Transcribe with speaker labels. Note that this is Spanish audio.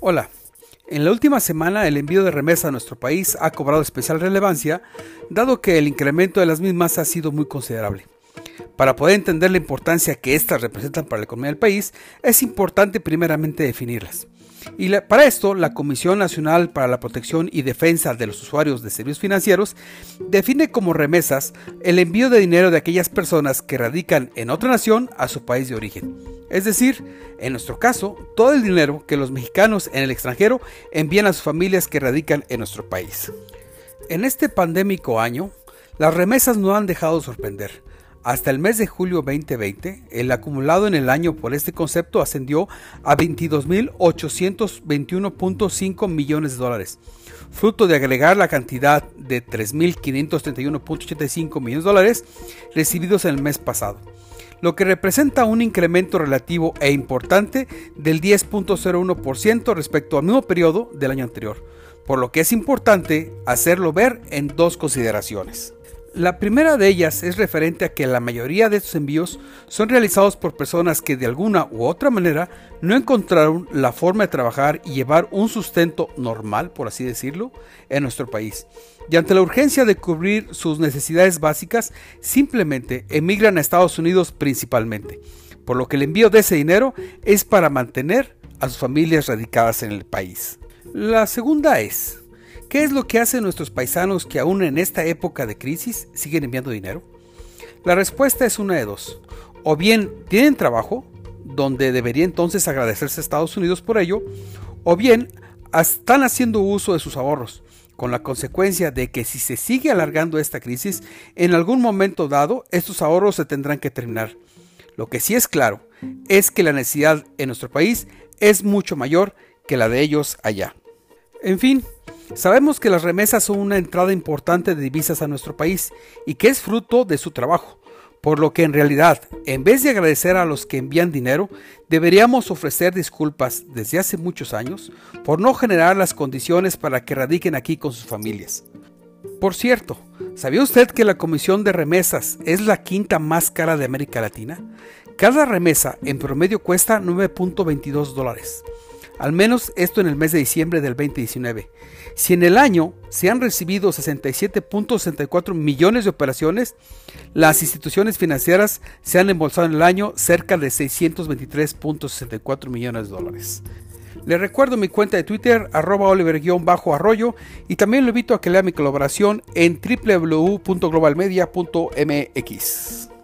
Speaker 1: Hola. En la última semana el envío de remesas a nuestro país ha cobrado especial relevancia, dado que el incremento de las mismas ha sido muy considerable. Para poder entender la importancia que éstas representan para la economía del país, es importante primeramente definirlas. Y para esto, la Comisión Nacional para la Protección y Defensa de los Usuarios de Servicios Financieros define como remesas el envío de dinero de aquellas personas que radican en otra nación a su país de origen. Es decir, en nuestro caso, todo el dinero que los mexicanos en el extranjero envían a sus familias que radican en nuestro país. En este pandémico año, las remesas no han dejado de sorprender. Hasta el mes de julio 2020, el acumulado en el año por este concepto ascendió a 22.821.5 millones de dólares, fruto de agregar la cantidad de 3.531.85 millones de dólares recibidos en el mes pasado lo que representa un incremento relativo e importante del 10.01% respecto al mismo periodo del año anterior, por lo que es importante hacerlo ver en dos consideraciones. La primera de ellas es referente a que la mayoría de estos envíos son realizados por personas que de alguna u otra manera no encontraron la forma de trabajar y llevar un sustento normal, por así decirlo, en nuestro país. Y ante la urgencia de cubrir sus necesidades básicas, simplemente emigran a Estados Unidos principalmente, por lo que el envío de ese dinero es para mantener a sus familias radicadas en el país. La segunda es, ¿Qué es lo que hacen nuestros paisanos que aún en esta época de crisis siguen enviando dinero? La respuesta es una de dos. O bien tienen trabajo, donde debería entonces agradecerse a Estados Unidos por ello, o bien están haciendo uso de sus ahorros, con la consecuencia de que si se sigue alargando esta crisis, en algún momento dado estos ahorros se tendrán que terminar. Lo que sí es claro es que la necesidad en nuestro país es mucho mayor que la de ellos allá. En fin, Sabemos que las remesas son una entrada importante de divisas a nuestro país y que es fruto de su trabajo, por lo que en realidad, en vez de agradecer a los que envían dinero, deberíamos ofrecer disculpas desde hace muchos años por no generar las condiciones para que radiquen aquí con sus familias. Por cierto, ¿sabía usted que la comisión de remesas es la quinta más cara de América Latina? Cada remesa en promedio cuesta 9.22 dólares al menos esto en el mes de diciembre del 2019. Si en el año se han recibido 67.64 millones de operaciones, las instituciones financieras se han embolsado en el año cerca de 623.64 millones de dólares. Le recuerdo mi cuenta de Twitter, arroba oliver-arroyo, y también lo invito a que lea mi colaboración en www.globalmedia.mx.